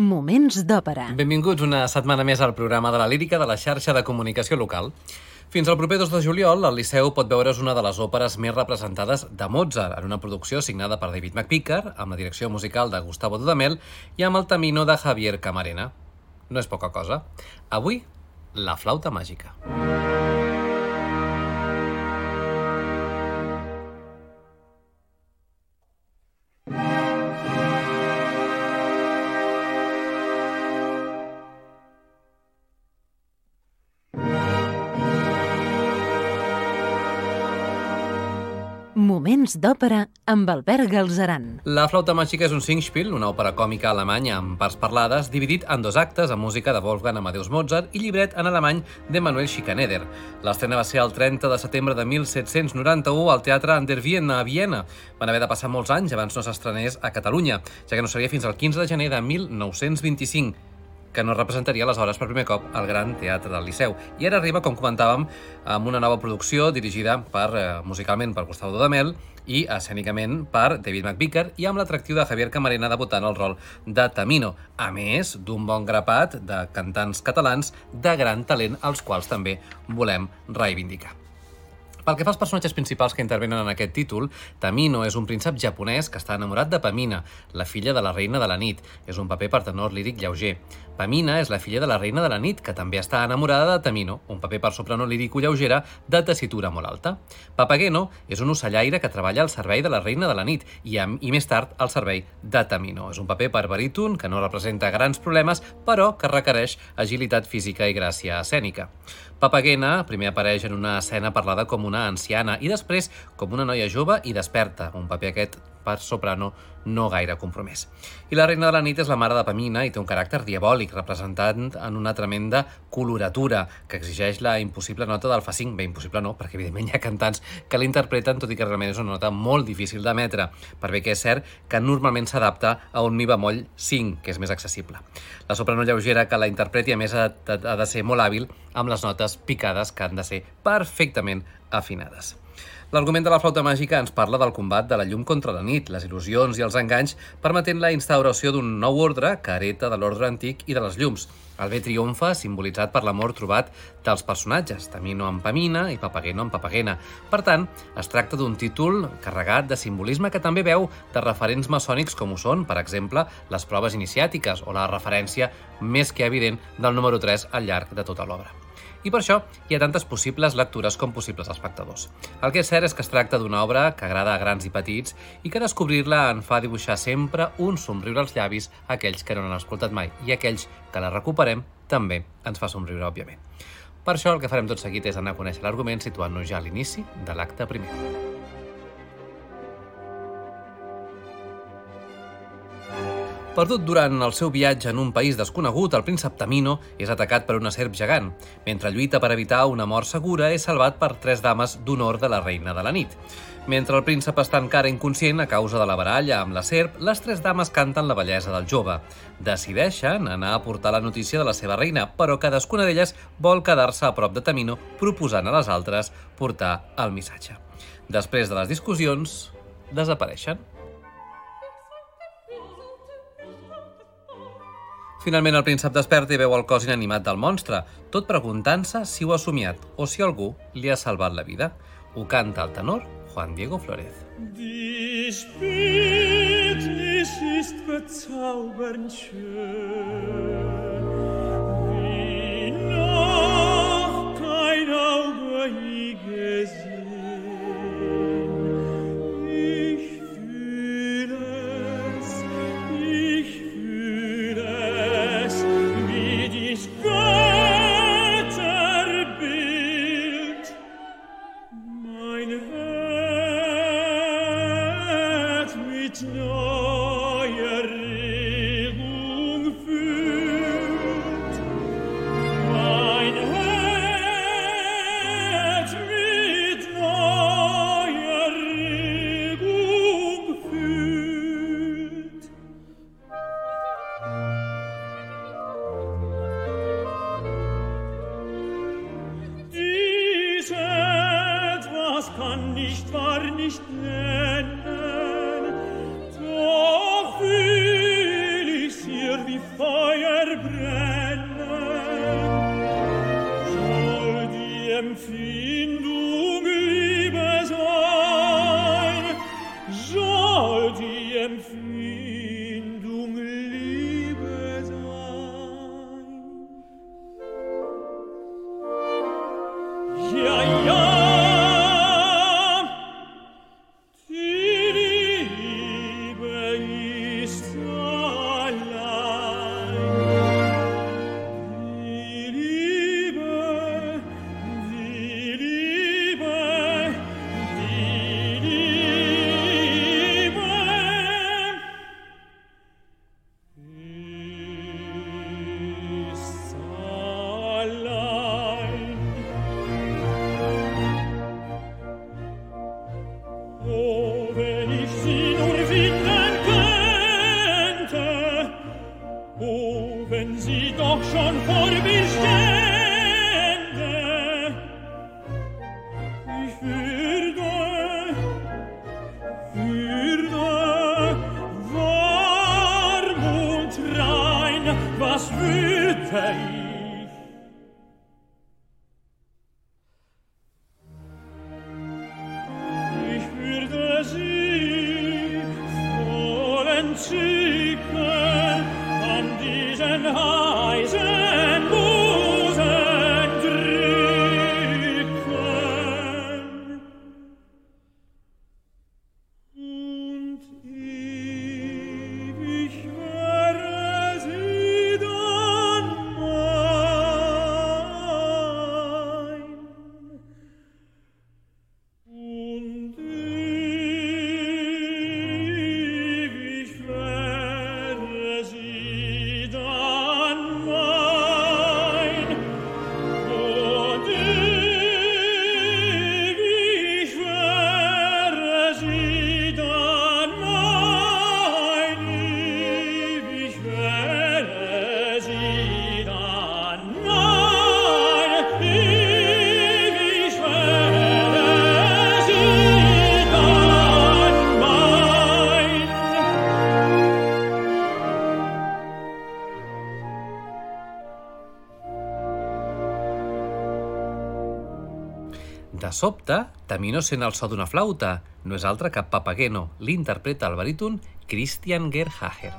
Moments d'òpera. Benvinguts una setmana més al programa de la lírica de la xarxa de comunicació local. Fins al proper 2 de juliol, el Liceu pot veure's una de les òperes més representades de Mozart, en una producció signada per David McPicker, amb la direcció musical de Gustavo Dudamel i amb el tamino de Javier Camarena. No és poca cosa. Avui, la flauta màgica. Moments d'òpera amb Albert Galzeran. La flauta màgica és un singspiel, una òpera còmica alemanya amb parts parlades, dividit en dos actes amb música de Wolfgang Amadeus Mozart i llibret en alemany de Manuel Schikaneder. L'estrena va ser el 30 de setembre de 1791 al Teatre An der Viena a Viena. Van haver de passar molts anys abans no s'estrenés a Catalunya, ja que no seria fins al 15 de gener de 1925 que no representaria aleshores per primer cop al Gran Teatre del Liceu. I ara arriba, com comentàvem, amb una nova producció dirigida per, eh, musicalment per Gustavo Dudamel i escènicament per David McVicker i amb l'atractiu de Javier Camarena debutant el rol de Tamino, a més d'un bon grapat de cantants catalans de gran talent als quals també volem reivindicar. Pel que fa als personatges principals que intervenen en aquest títol, Tamino és un príncep japonès que està enamorat de Pamina, la filla de la reina de la nit. És un paper per tenor líric lleuger. Pamina és la filla de la reina de la nit, que també està enamorada de Tamino, un paper per soprano lírico lleugera de tessitura molt alta. Papageno és un ocellaire que treballa al servei de la reina de la nit i, amb, i més tard al servei de Tamino. És un paper per baríton que no representa grans problemes, però que requereix agilitat física i gràcia escènica. Papagena primer apareix en una escena parlada com una anciana i després com una noia jove i desperta, un paper aquest per soprano no gaire compromès. I la reina de la nit és la mare de Pamina i té un caràcter diabòlic, representant en una tremenda coloratura que exigeix la impossible nota del fa 5. Bé, impossible no, perquè evidentment hi ha cantants que l'interpreten, tot i que realment és una nota molt difícil d'emetre, per bé que és cert que normalment s'adapta a un mi bemoll 5, que és més accessible. La soprano lleugera que la interpreti, a més, ha de, ser molt hàbil amb les notes picades que han de ser perfectament afinades. L'argument de la flauta màgica ens parla del combat de la llum contra la nit, les il·lusions i els enganys, permetent la instauració d'un nou ordre que hereta de l'ordre antic i de les llums. El bé triomfa, simbolitzat per l'amor trobat dels personatges, Tamino amb Pamina i Papageno amb Papagena. Per tant, es tracta d'un títol carregat de simbolisme que també veu de referents maçònics com ho són, per exemple, les proves iniciàtiques o la referència més que evident del número 3 al llarg de tota l'obra i per això hi ha tantes possibles lectures com possibles espectadors. El que és cert és que es tracta d'una obra que agrada a grans i petits i que descobrir-la en fa dibuixar sempre un somriure als llavis a aquells que no n'han escoltat mai i aquells que la recuperem també ens fa somriure, òbviament. Per això el que farem tot seguit és anar a conèixer l'argument situant-nos ja a l'inici de l'acte primer. Perdut durant el seu viatge en un país desconegut, el príncep Tamino és atacat per una serp gegant. Mentre lluita per evitar una mort segura, és salvat per tres dames d'honor de la reina de la nit. Mentre el príncep està encara inconscient a causa de la baralla amb la serp, les tres dames canten la bellesa del jove. Decideixen anar a portar la notícia de la seva reina, però cadascuna d'elles vol quedar-se a prop de Tamino, proposant a les altres portar el missatge. Després de les discussions, desapareixen. Finalment el príncep desperta i veu el cos inanimat del monstre, tot preguntant-se si ho ha somiat o si algú li ha salvat la vida. Ho canta el tenor Juan Diego Flores. Die Spätnis ist bezaubernd schön, wie noch kein Auge je gesehen. Sobte, Tamino sent el so d'una flauta. No és altre que Papageno. L'interpreta el baríton Christian Gerhager.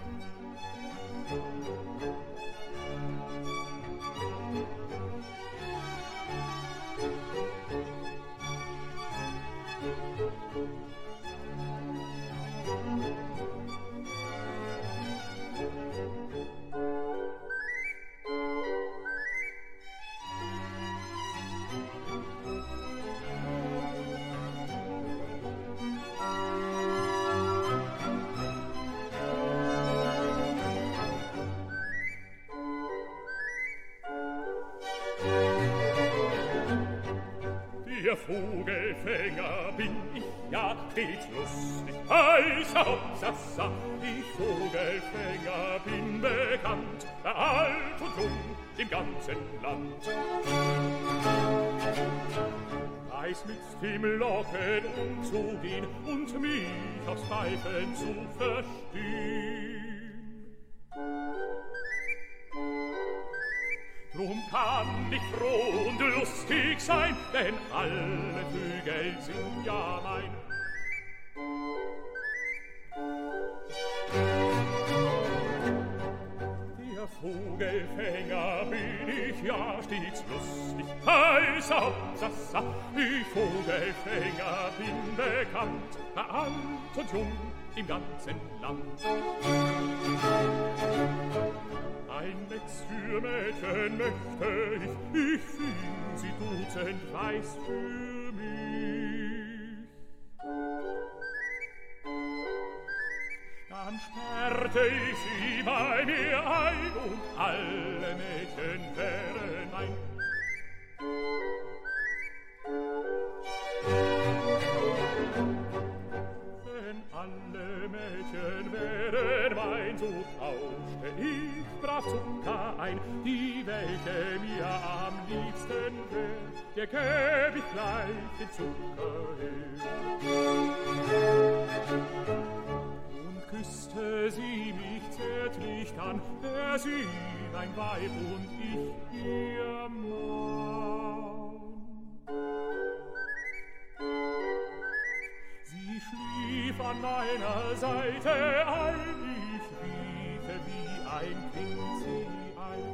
Verstehen. Drum kann ich froh und lustig sein, denn alle Vögel sind ja mein. Der Vogelfänger bin ich ja stets lustig, heißer Hauptsassa. Ich Vogelfänger bin bekannt, bei alt und jung im ganzen Land. Ein Netz für Mädchen möchte ich, ich fühl sie dutzend weiß für mich. Dann sperrte ich sie bei mir ein und alle Mädchen wären mein. Mädchen wären mein, so tauschte ich brav Zucker ein, die welche mir am liebsten wär, der gäb ich gleich den Zucker her. Und küsste sie mich zärtlich dann, wär sie ein Weib und ich ihr Mann. Schlief an meiner Seite ein, ich riefe wie ein Kind sie ein.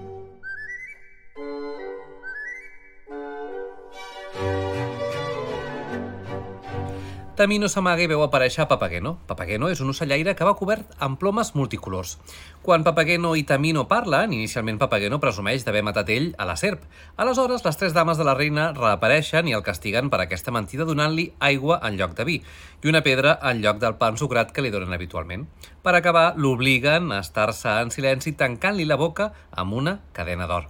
Tamino s'amaga i veu aparèixer Papageno. Papageno és un ocellaire que va cobert amb plomes multicolors. Quan Papageno i Tamino parlen, inicialment Papageno presumeix d'haver matat ell a la serp. Aleshores, les tres dames de la reina reapareixen i el castiguen per aquesta mentida donant-li aigua en lloc de vi i una pedra en lloc del pa ensucrat que li donen habitualment. Per acabar, l'obliguen a estar-se en silenci tancant-li la boca amb una cadena d'or.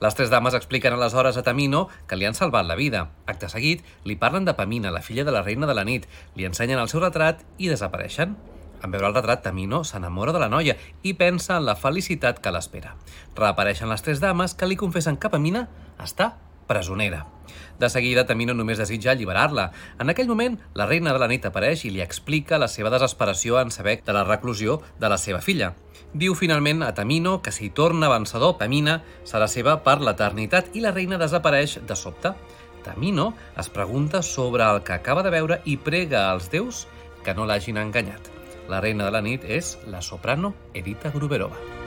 Les tres dames expliquen aleshores a Tamino que li han salvat la vida. Acte seguit, li parlen de Pamina, la filla de la reina de la nit, li ensenyen el seu retrat i desapareixen. En veure el retrat, Tamino s'enamora de la noia i pensa en la felicitat que l'espera. Reapareixen les tres dames que li confessen que Pamina està presonera. De seguida, Tamino només desitja alliberar-la. En aquell moment, la reina de la nit apareix i li explica la seva desesperació en saber de la reclusió de la seva filla. Diu finalment a Tamino que si torna vencedor, Pamina serà seva per l'eternitat i la reina desapareix de sobte. Tamino es pregunta sobre el que acaba de veure i prega als déus que no l'hagin enganyat. La reina de la nit és la soprano Edita Gruberova.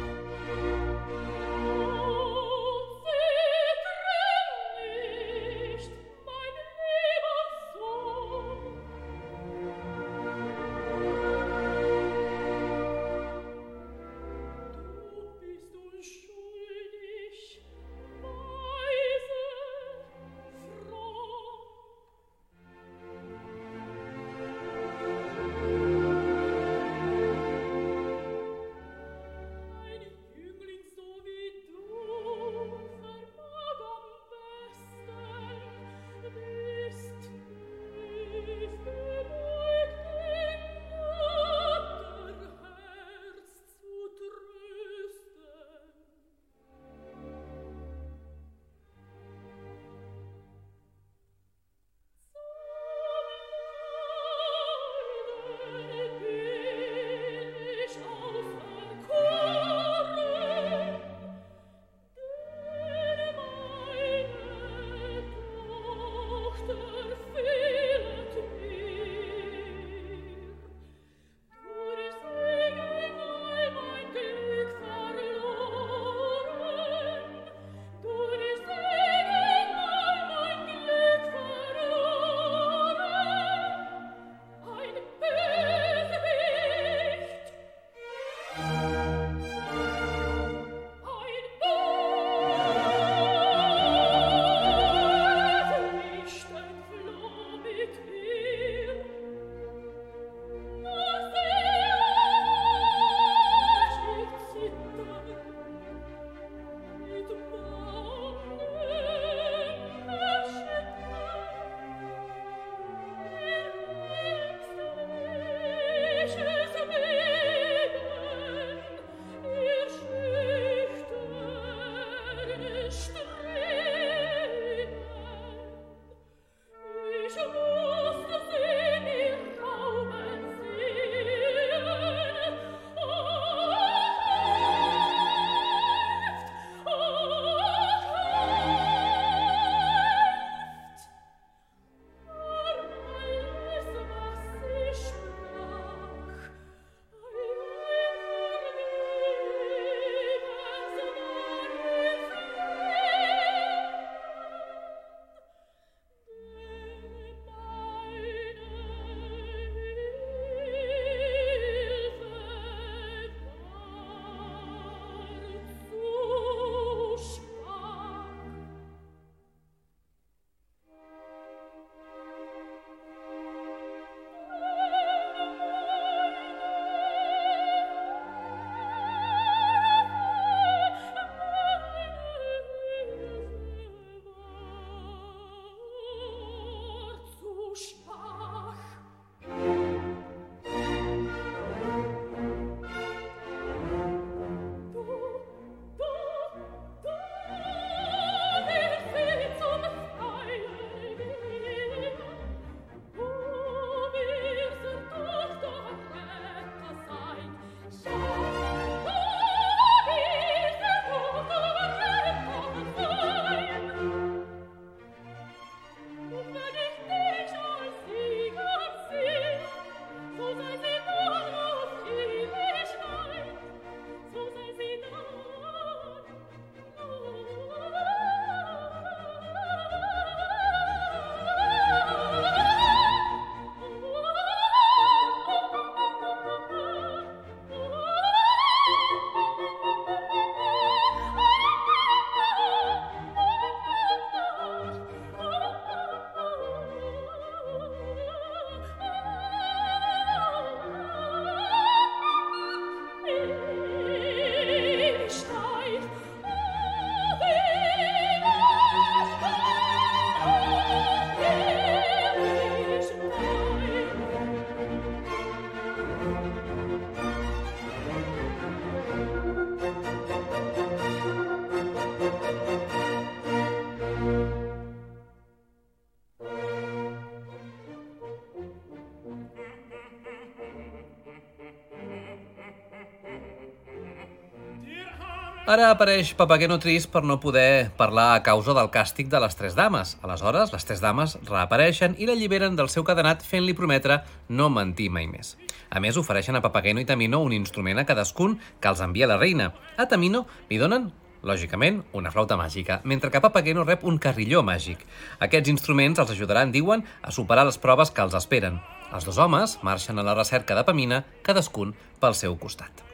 Ara apareix Papageno trist per no poder parlar a causa del càstig de les tres dames. Aleshores, les tres dames reapareixen i l'alliberen del seu cadenat fent-li prometre no mentir mai més. A més, ofereixen a Papageno i Tamino un instrument a cadascun que els envia la reina. A Tamino li donen lògicament, una flauta màgica, mentre que Papageno rep un carrilló màgic. Aquests instruments els ajudaran, diuen, a superar les proves que els esperen. Els dos homes marxen a la recerca de Pamina, cadascun pel seu costat.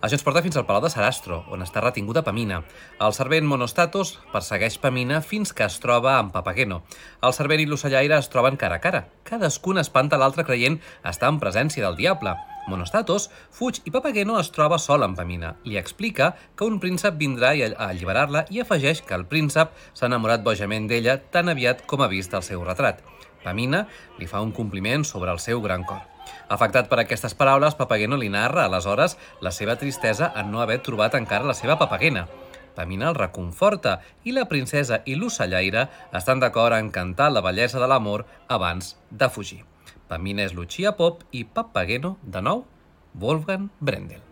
Això ens porta fins al Palau de Sarastro, on està retinguda Pamina. El servent Monostatos persegueix Pamina fins que es troba amb Papageno. El servent i l'ocellaire es troben cara a cara. Cadascun espanta l'altre creient estar en presència del diable. Monostatos fuig i Papageno es troba sol amb Pamina. Li explica que un príncep vindrà a alliberar-la i afegeix que el príncep s'ha enamorat bojament d'ella tan aviat com ha vist el seu retrat. Pamina li fa un compliment sobre el seu gran cor. Afectat per aquestes paraules, Papageno li narra, aleshores, la seva tristesa en no haver trobat encara la seva papagena. Pamina el reconforta i la princesa i l'ocellaire estan d'acord en cantar la bellesa de l'amor abans de fugir. Pamina és Lucia Pop i Papageno, de nou, Wolfgang Brendel.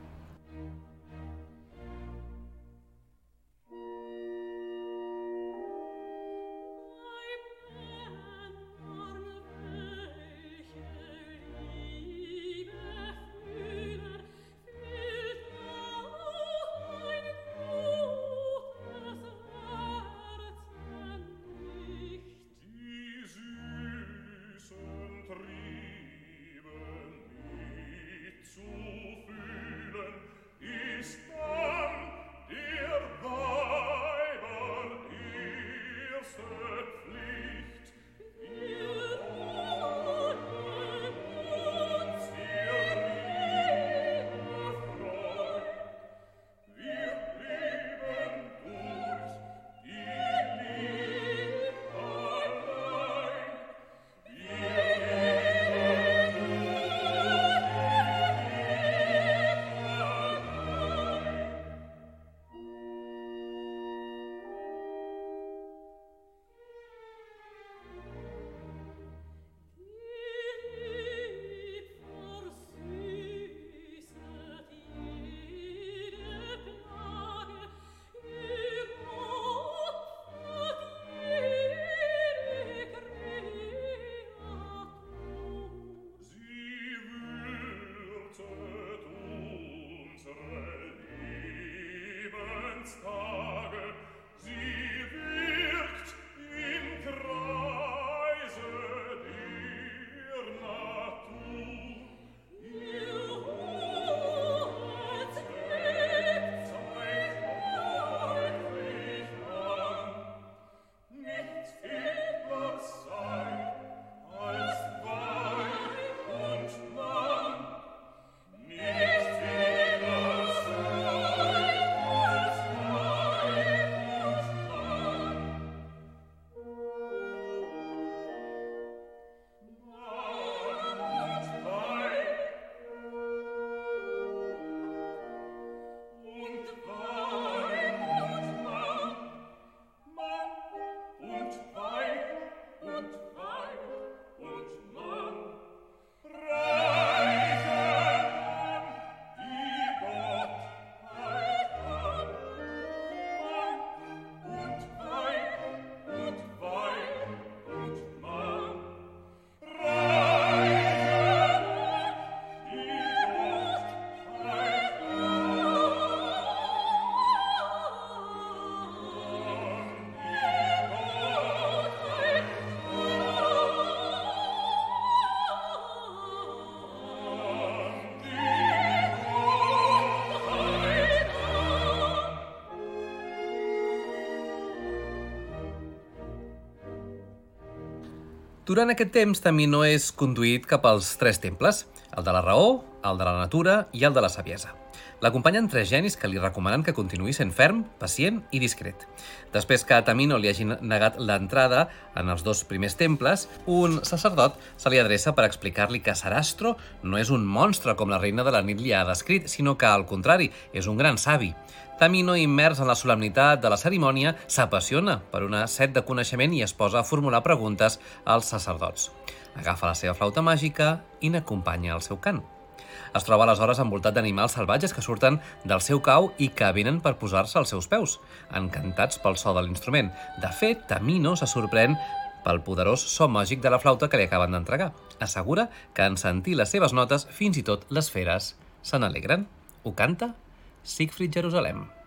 Durant aquest temps, Tamino és conduït cap als tres temples, el de la raó, el de la natura i el de la saviesa. L'acompanyen tres genis que li recomanen que continuï sent ferm, pacient i discret. Després que a Tamino li hagi negat l'entrada en els dos primers temples, un sacerdot se li adreça per explicar-li que Sarastro no és un monstre com la reina de la nit li ha descrit, sinó que, al contrari, és un gran savi. Tamino, immers en la solemnitat de la cerimònia, s'apassiona per una set de coneixement i es posa a formular preguntes als sacerdots. Agafa la seva flauta màgica i n'acompanya el seu cant. Es troba aleshores envoltat d'animals salvatges que surten del seu cau i que venen per posar-se als seus peus, encantats pel so de l'instrument. De fet, Tamino se sorprèn pel poderós so màgic de la flauta que li acaben d'entregar. Assegura que en sentir les seves notes fins i tot les feres se n'alegren. Ho canta Siegfried Jerusalem.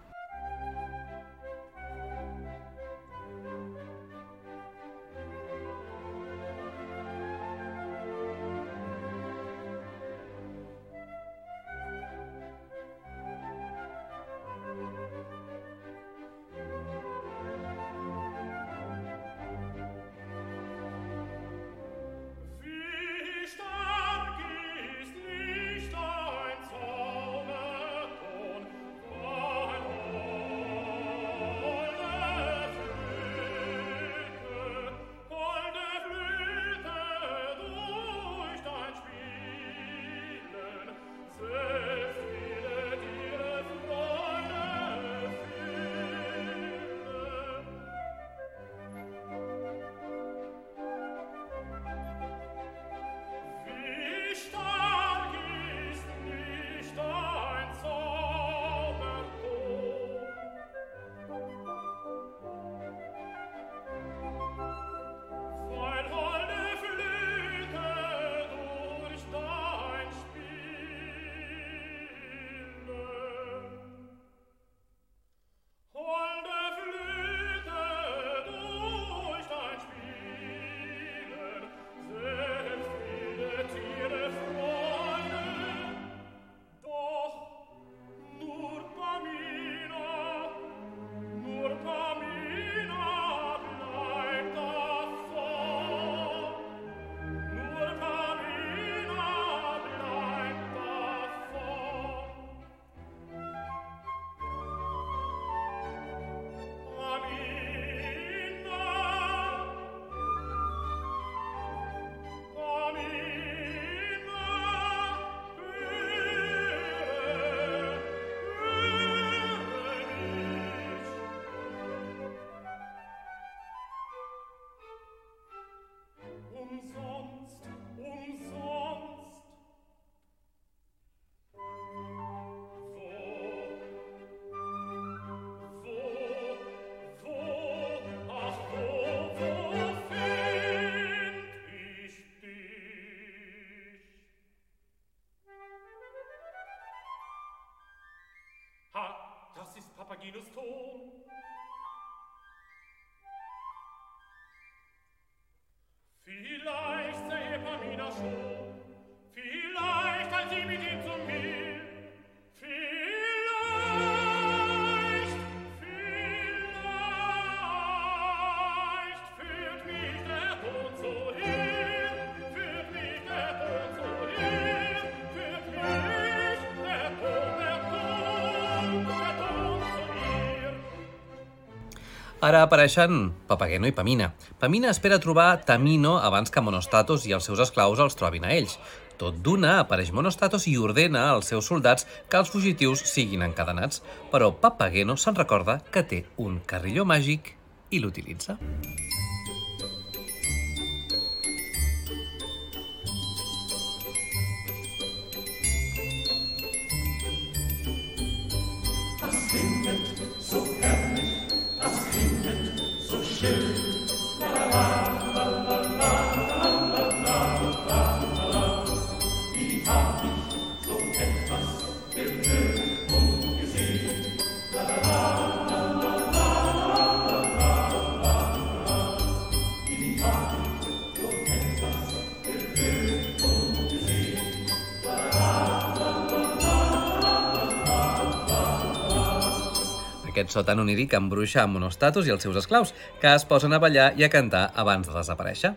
Das ist Ara apareixen Papageno i Pamina. Pamina espera trobar Tamino abans que Monostatos i els seus esclaus els trobin a ells. Tot d'una apareix Monostatos i ordena als seus soldats que els fugitius siguin encadenats, però Papageno se'n recorda que té un carrilló màgic i l'utilitza. Aquest so tan oníric embruixa amb Monostatos i els seus esclaus, que es posen a ballar i a cantar abans de desaparèixer.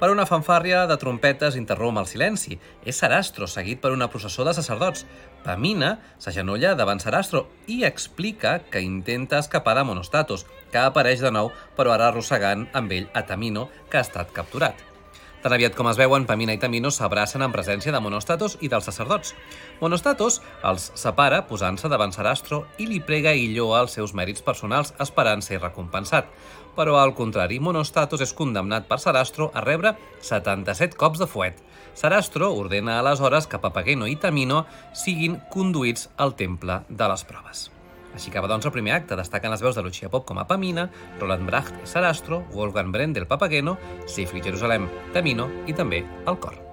Per una fanfàrria de trompetes interromp el silenci. És Sarastro, seguit per una processó de sacerdots. Pamina s'agenolla davant Sarastro i explica que intenta escapar de Monostatos, que apareix de nou, però ara arrossegant amb ell a Tamino, que ha estat capturat. Tan aviat com es veuen, Pamina i Tamino s'abracen en presència de Monostatos i dels sacerdots. Monostatos els separa posant-se davant Sarastro i li prega i lloa els seus mèrits personals esperant ser recompensat. Però, al contrari, Monostatos és condemnat per Sarastro a rebre 77 cops de fuet. Sarastro ordena aleshores que Papageno i Tamino siguin conduïts al temple de les proves. Així acaba doncs el primer acte, destaquen les veus de Lucia Pop com a Pamina, Roland Bracht i Sarastro, Wolfgang Brendel Papageno, Siegfried Jerusalem Tamino i també el cor.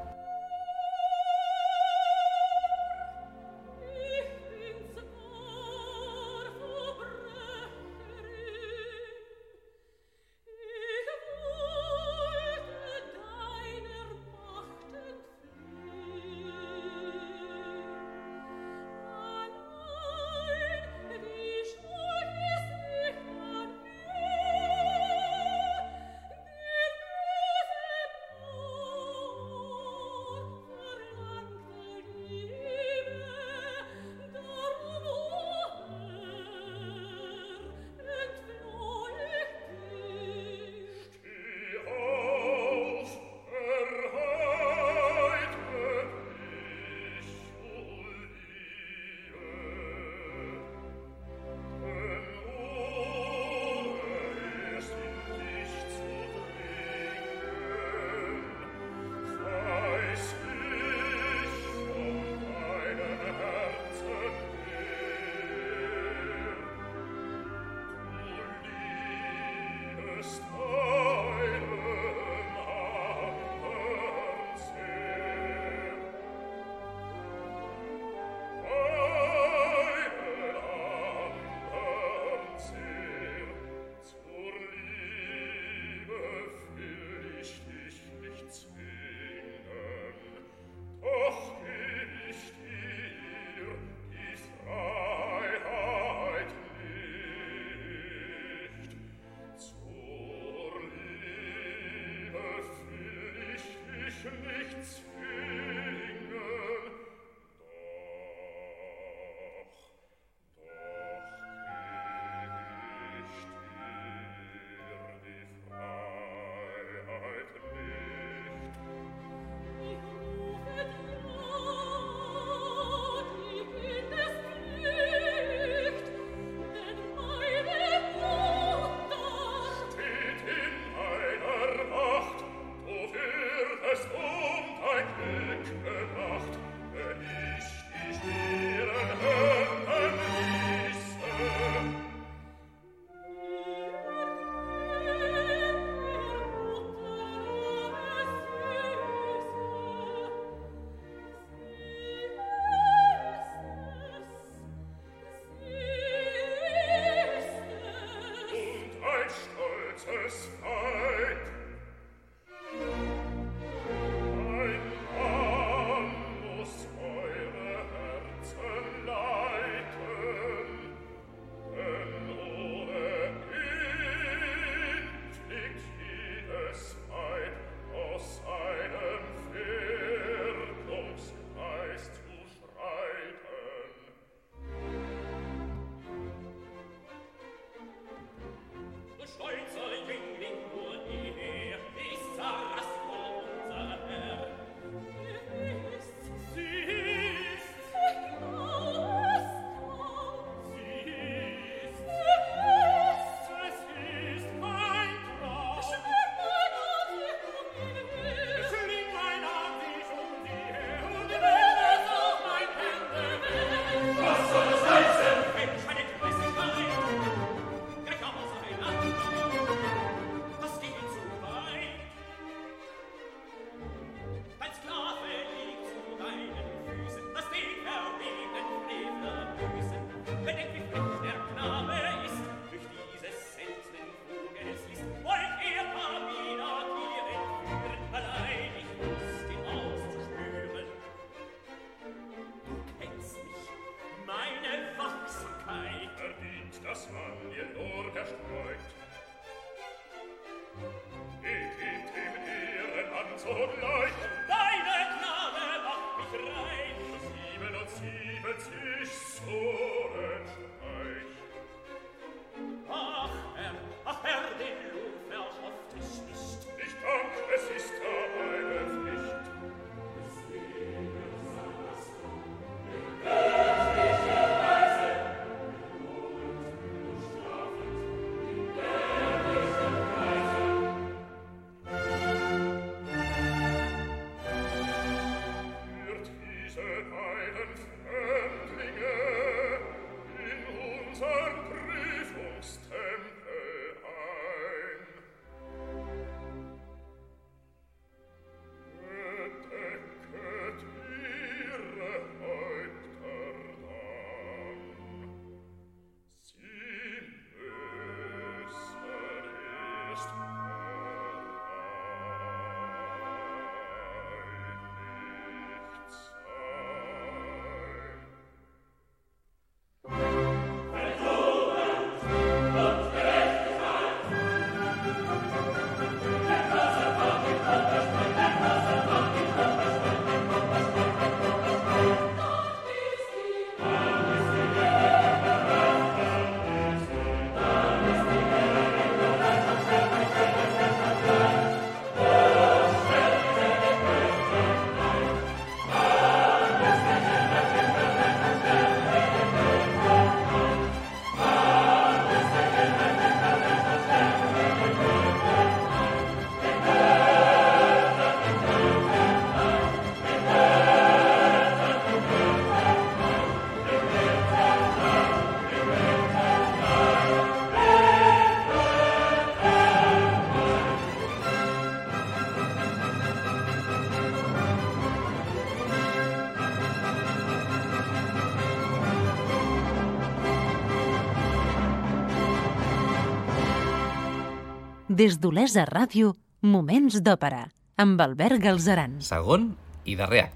Des d'Olesa Ràdio, Moments d'Òpera, amb Albert Galzeran. Segon i darrer acte.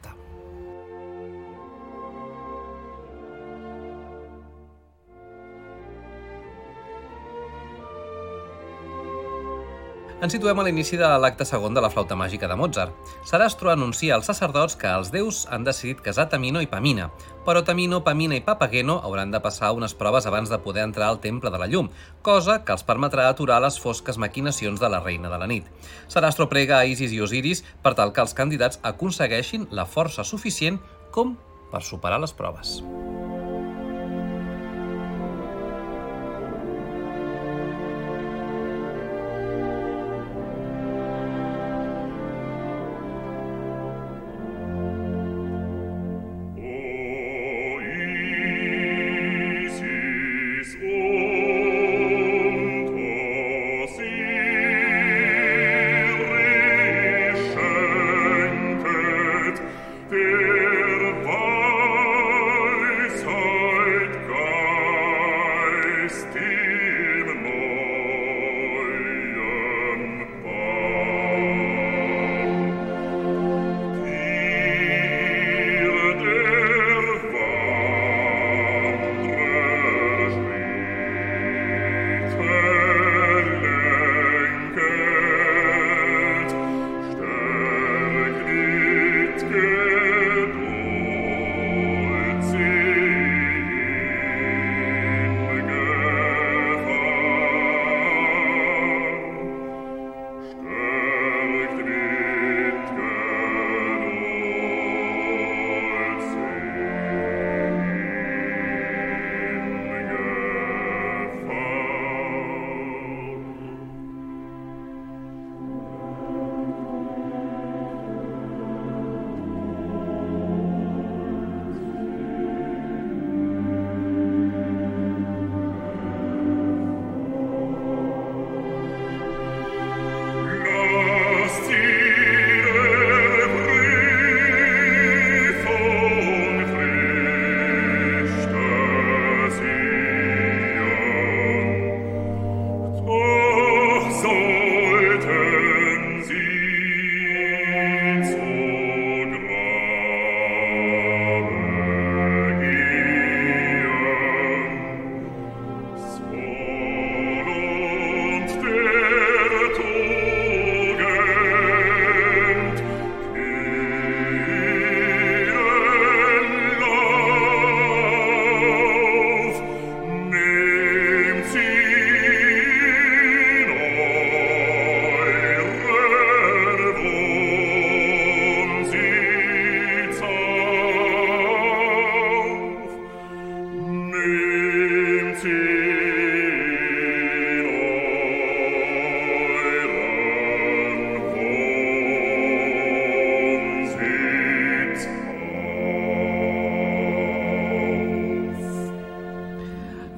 Ens situem a l'inici de l'acte segon de la flauta màgica de Mozart. Sarastro anuncia als sacerdots que els déus han decidit casar Tamino i Pamina, però Tamino, Pamina i Papageno hauran de passar unes proves abans de poder entrar al temple de la llum, cosa que els permetrà aturar les fosques maquinacions de la reina de la nit. Sarastro prega a Isis i Osiris per tal que els candidats aconsegueixin la força suficient com per superar les proves.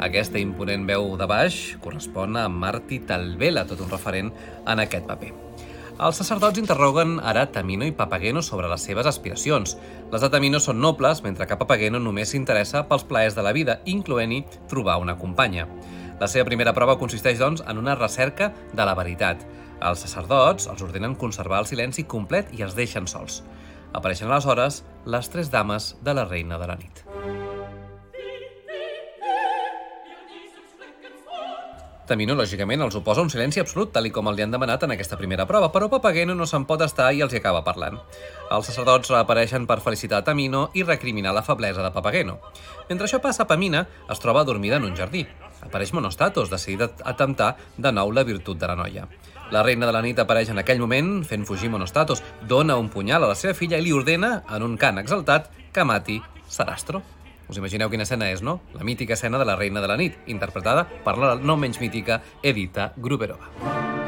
Aquesta imponent veu de baix correspon a Marti Talvela, tot un referent en aquest paper. Els sacerdots interroguen ara Tamino i Papageno sobre les seves aspiracions. Les de Tamino són nobles, mentre que Papageno només s'interessa pels plaers de la vida, incloent-hi trobar una companya. La seva primera prova consisteix, doncs, en una recerca de la veritat. Els sacerdots els ordenen conservar el silenci complet i els deixen sols. Apareixen aleshores les tres dames de la reina de la nit. Tamino, lògicament, els oposa un silenci absolut, tal com el li han demanat en aquesta primera prova, però Papageno no se'n pot estar i els hi acaba parlant. Els sacerdots reapareixen per felicitar Tamino i recriminar la feblesa de Papageno. Mentre això passa, Pamina es troba adormida en un jardí. Apareix Monostatos, decidit a temptar de nou la virtut de la noia. La reina de la nit apareix en aquell moment, fent fugir Monostatos, dona un punyal a la seva filla i li ordena, en un cant exaltat, que mati Sarastro. Us imagineu quina escena és, no? La mítica escena de la reina de la nit, interpretada per la no menys mítica Edita Gruberova.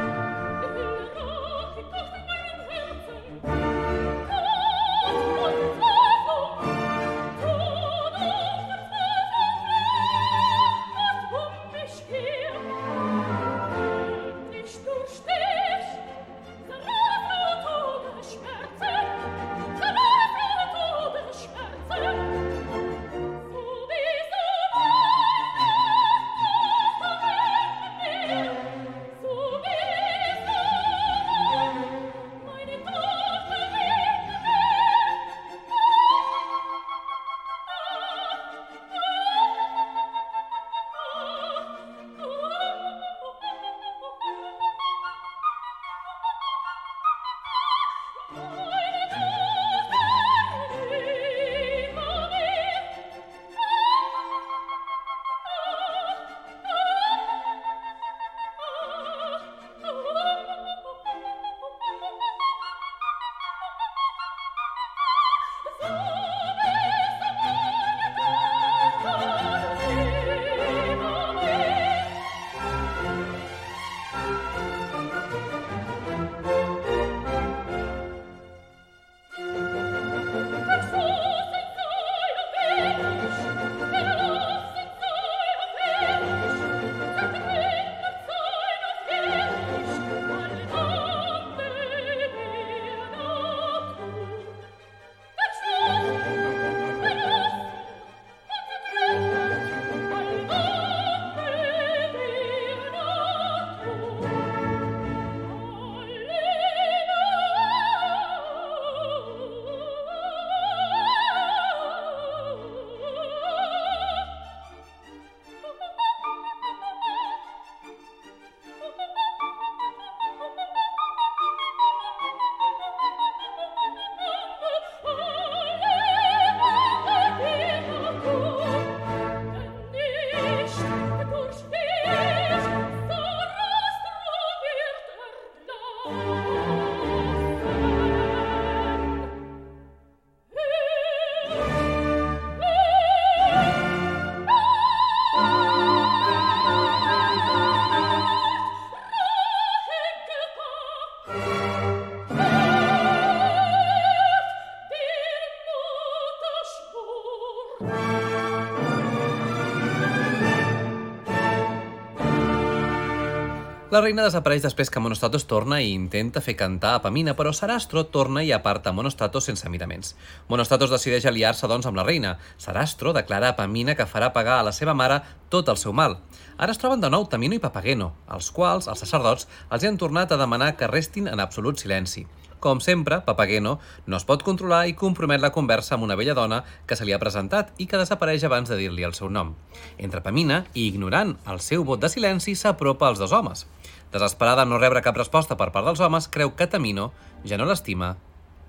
La reina desapareix després que Monostatos torna i intenta fer cantar Pamina, però Sarastro torna i aparta Monostatos sense miraments. Monostatos decideix aliar-se, doncs, amb la reina. Sarastro declara a Pamina que farà pagar a la seva mare tot el seu mal. Ara es troben de nou Tamino i Papageno, els quals els sacerdots els hi han tornat a demanar que restin en absolut silenci. Com sempre, Papageno no es pot controlar i compromet la conversa amb una vella dona que se li ha presentat i que desapareix abans de dir-li el seu nom. Entre Pamina i ignorant el seu vot de silenci, s'apropa als dos homes. Desesperada no rebre cap resposta per part dels homes, creu que Tamino ja no l'estima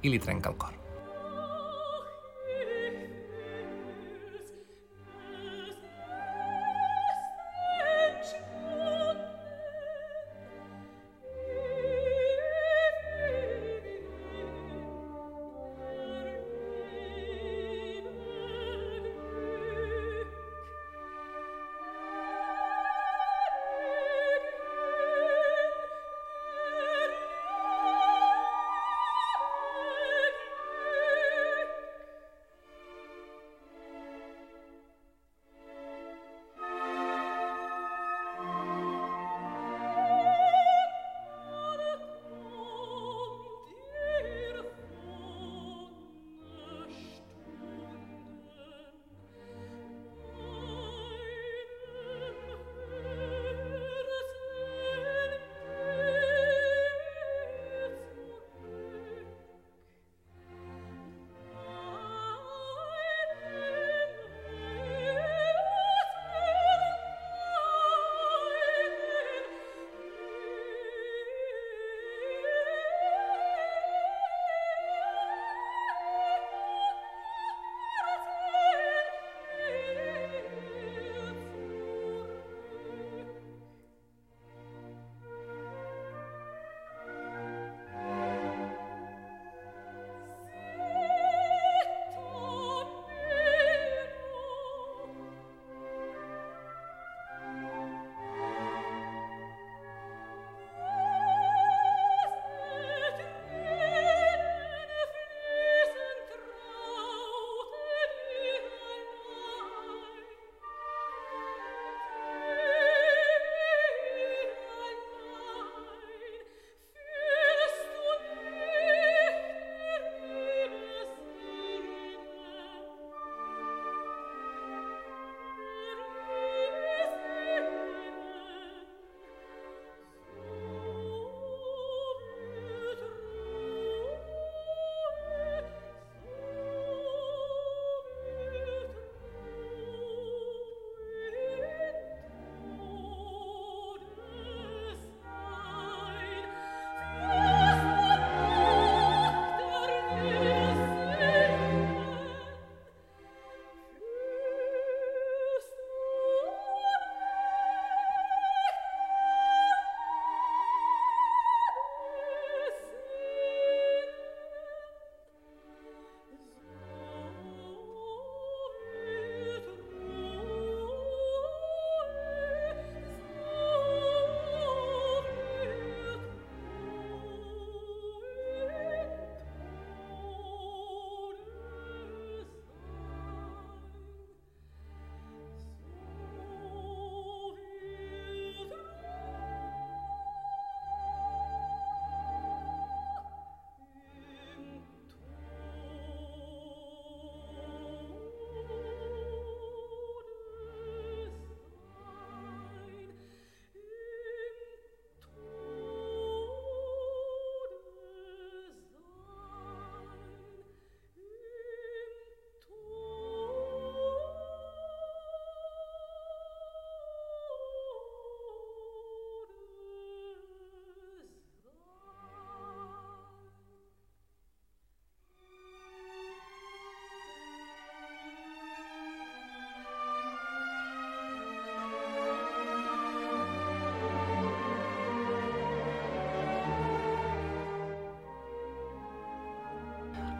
i li trenca el cor.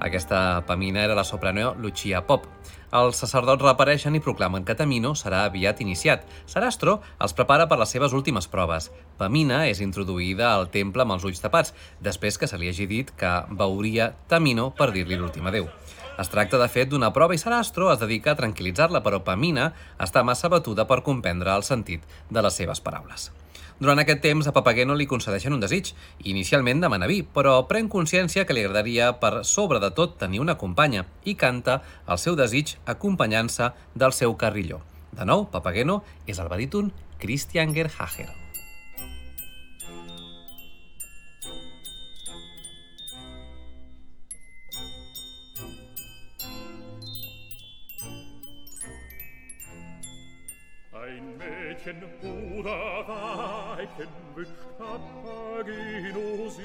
Aquesta Pamina era la soprano Lucia Pop. Els sacerdots reapareixen i proclamen que Tamino serà aviat iniciat. Sarastro els prepara per les seves últimes proves. Pamina és introduïda al temple amb els ulls tapats, després que se li hagi dit que veuria Tamino per dir-li l'últim adeu. Es tracta, de fet, d'una prova i Sarastro es dedica a tranquil·litzar-la, però Pamina està massa batuda per comprendre el sentit de les seves paraules. Durant aquest temps, a Papageno li concedeixen un desig. Inicialment demana vi, però pren consciència que li agradaria per sobre de tot tenir una companya i canta el seu desig acompanyant-se del seu carrilló. De nou, Papageno és el baríton Christian Gerhager. Mädchen oder Weibchen wünscht Papageno sie.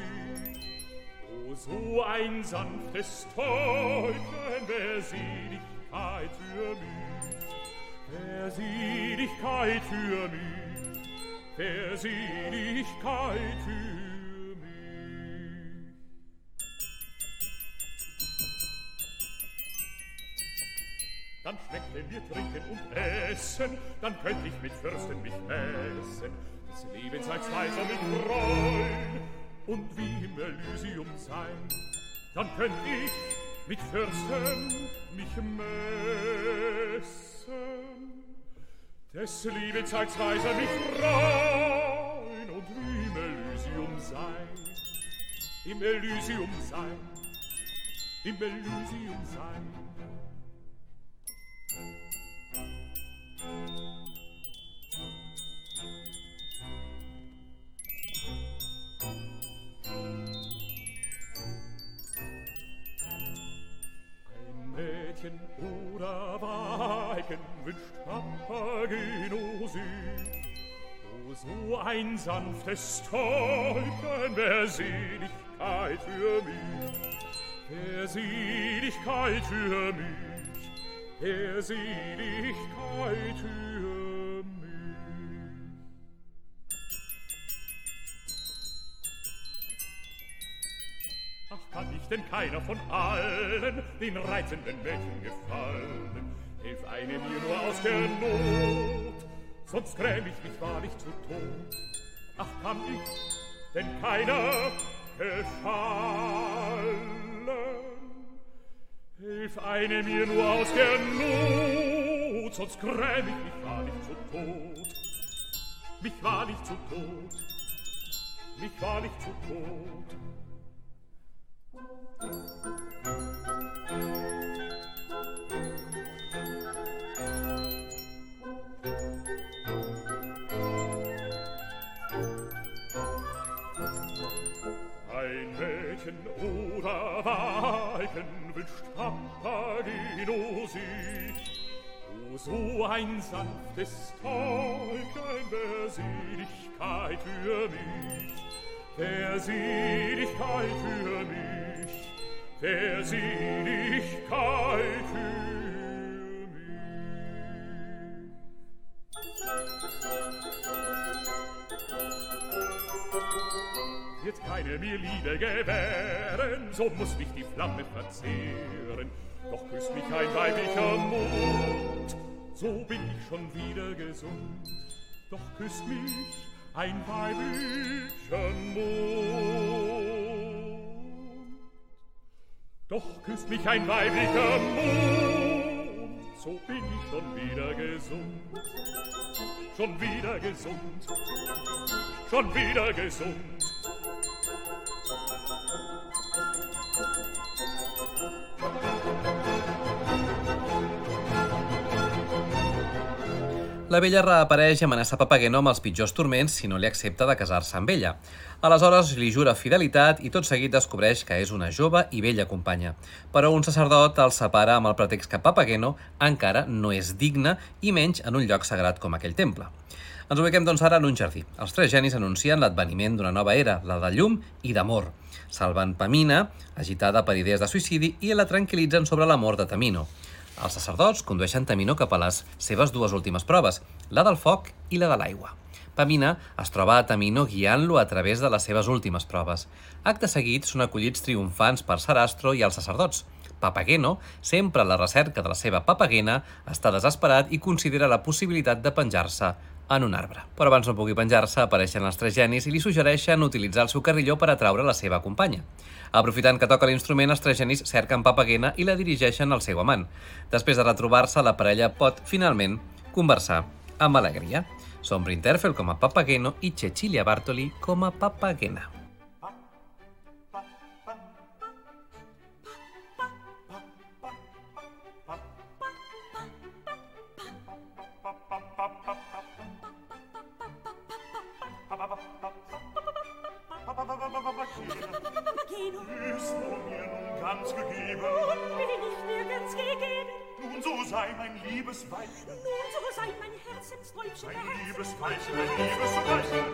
O so ein sanftes Täubchen, wer Seligkeit für mich, wer Seligkeit für mich, wer Seligkeit für mich. Dann schmeckten wir trinken und essen, dann könnt ich mit Fürsten mich messen, des Lebens als Weiser mit Freuen und wie im Elysium sein. Dann könnt ich mit Fürsten mich messen, des Lebens als Weiser mich freuen und wie im Elysium sein. Im Elysium sein, im Elysium sein. Mädchen oder Weibchen wünscht Papageno sie. O so ein sanftes Täubchen, wer Seligkeit für mich, wer Seligkeit für mich, wer Seligkeit für mich. Ach, kann ich denn keiner von allen den reizenden Mädchen gefallen? Hilf eine mir nur aus der Not, sonst gräm ich mich wahrlich zu Tod. Ach, kann ich denn keiner gefallen? Hilf eine mir nur aus der Not, sonst gräm ich mich wahrlich zu Tod. Mich wahrlich zu Tod. Mich wahrlich zu Tod. Sich. O so ein sanftes Täubchen, wer Seligkeit für mich, wer Seligkeit für mich, wer Seligkeit für mich. Wird keine mir Liebe gewähren, so muss mich die Flamme verzehren. Doch küsst mich ein weiblicher Mund, so bin ich schon wieder gesund. Doch küsst mich ein weiblicher Mund. Doch küsst mich ein weiblicher Mund, so bin ich schon wieder gesund. Schon wieder gesund, schon wieder gesund. La vella reapareix i amenaça Papageno amb els pitjors turments si no li accepta de casar-se amb ella. Aleshores li jura fidelitat i tot seguit descobreix que és una jove i vella companya. Però un sacerdot el separa amb el pretext que Papageno encara no és digne i menys en un lloc sagrat com aquell temple. Ens ubiquem doncs ara en un jardí. Els tres genis anuncien l'adveniment d'una nova era, la de llum i d'amor. Salven Pamina, agitada per idees de suïcidi, i la tranquil·litzen sobre la mort de Tamino. Els sacerdots condueixen Tamino cap a les seves dues últimes proves, la del foc i la de l'aigua. Pamina es troba a Tamino guiant-lo a través de les seves últimes proves. Acte seguit són acollits triomfants per Sarastro i els sacerdots. Papageno, sempre a la recerca de la seva papagena, està desesperat i considera la possibilitat de penjar-se en un arbre. Però abans no pugui penjar-se, apareixen els tres genis i li suggereixen utilitzar el seu carrilló per atraure la seva companya. Aprofitant que toca l'instrument, els tres genis cerquen Papagena i la dirigeixen al seu amant. Després de retrobar-se, la parella pot, finalment, conversar amb alegria. Són Brinterfel com a Papageno i Cecilia Bartoli com a Papagena. Nun so sei mein liebes Weibchen. Nun so sei mein Herzensdolchen, mein liebes Weibchen, mein liebes Weibchen.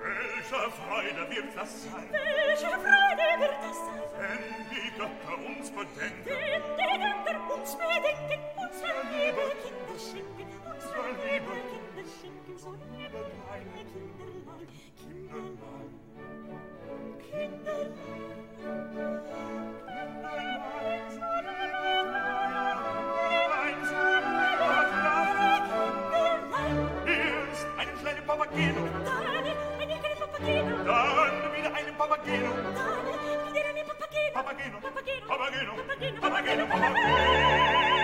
Welche Freude wird das sein? Welche Freude wird das sein? Wenn die Götter uns bedenken. Wenn die Götter uns bedenken, unsere liebe Kinder schenken, unsere liebe Kinder schenken, so liebe kleine Kinderlein, Kinderlein, Kinderlein. papageno. Mi diranno papageno. Papageno. Papageno. Papageno. Papageno. Papageno. Papageno.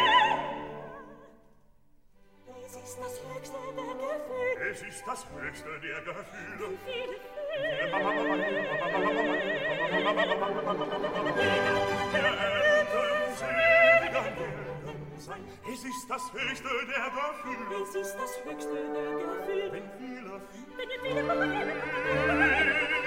Es ist das höchste der Gefühle. Es ist das höchste der Gefühle. Es ist das höchste der Gefühle. Es ist das höchste der Gefühle. Wenn viele, wenn viele,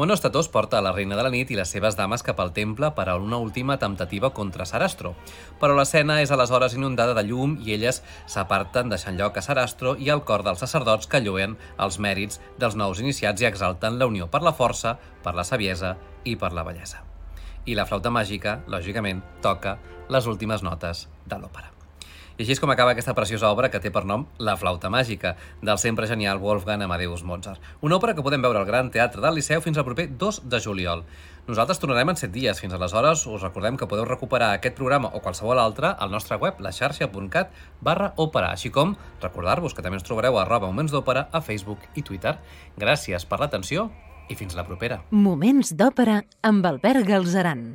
Monos Tatós porta la reina de la nit i les seves dames cap al temple per a una última temptativa contra Sarastro. Però l'escena és aleshores inundada de llum i elles s'aparten deixant lloc a Sarastro i al cor dels sacerdots que lloen els mèrits dels nous iniciats i exalten la unió per la força, per la saviesa i per la bellesa. I la flauta màgica, lògicament, toca les últimes notes de l'òpera. I així és com acaba aquesta preciosa obra que té per nom La flauta màgica, del sempre genial Wolfgang Amadeus Mozart. Una òpera que podem veure al Gran Teatre del Liceu fins al proper 2 de juliol. Nosaltres tornarem en 7 dies. Fins aleshores us recordem que podeu recuperar aquest programa o qualsevol altre al nostre web, laxarxa.cat barra òpera, així com recordar-vos que també ens trobareu a arroba moments d'òpera a Facebook i Twitter. Gràcies per l'atenció i fins la propera. Moments d'òpera amb Albert Galzeran.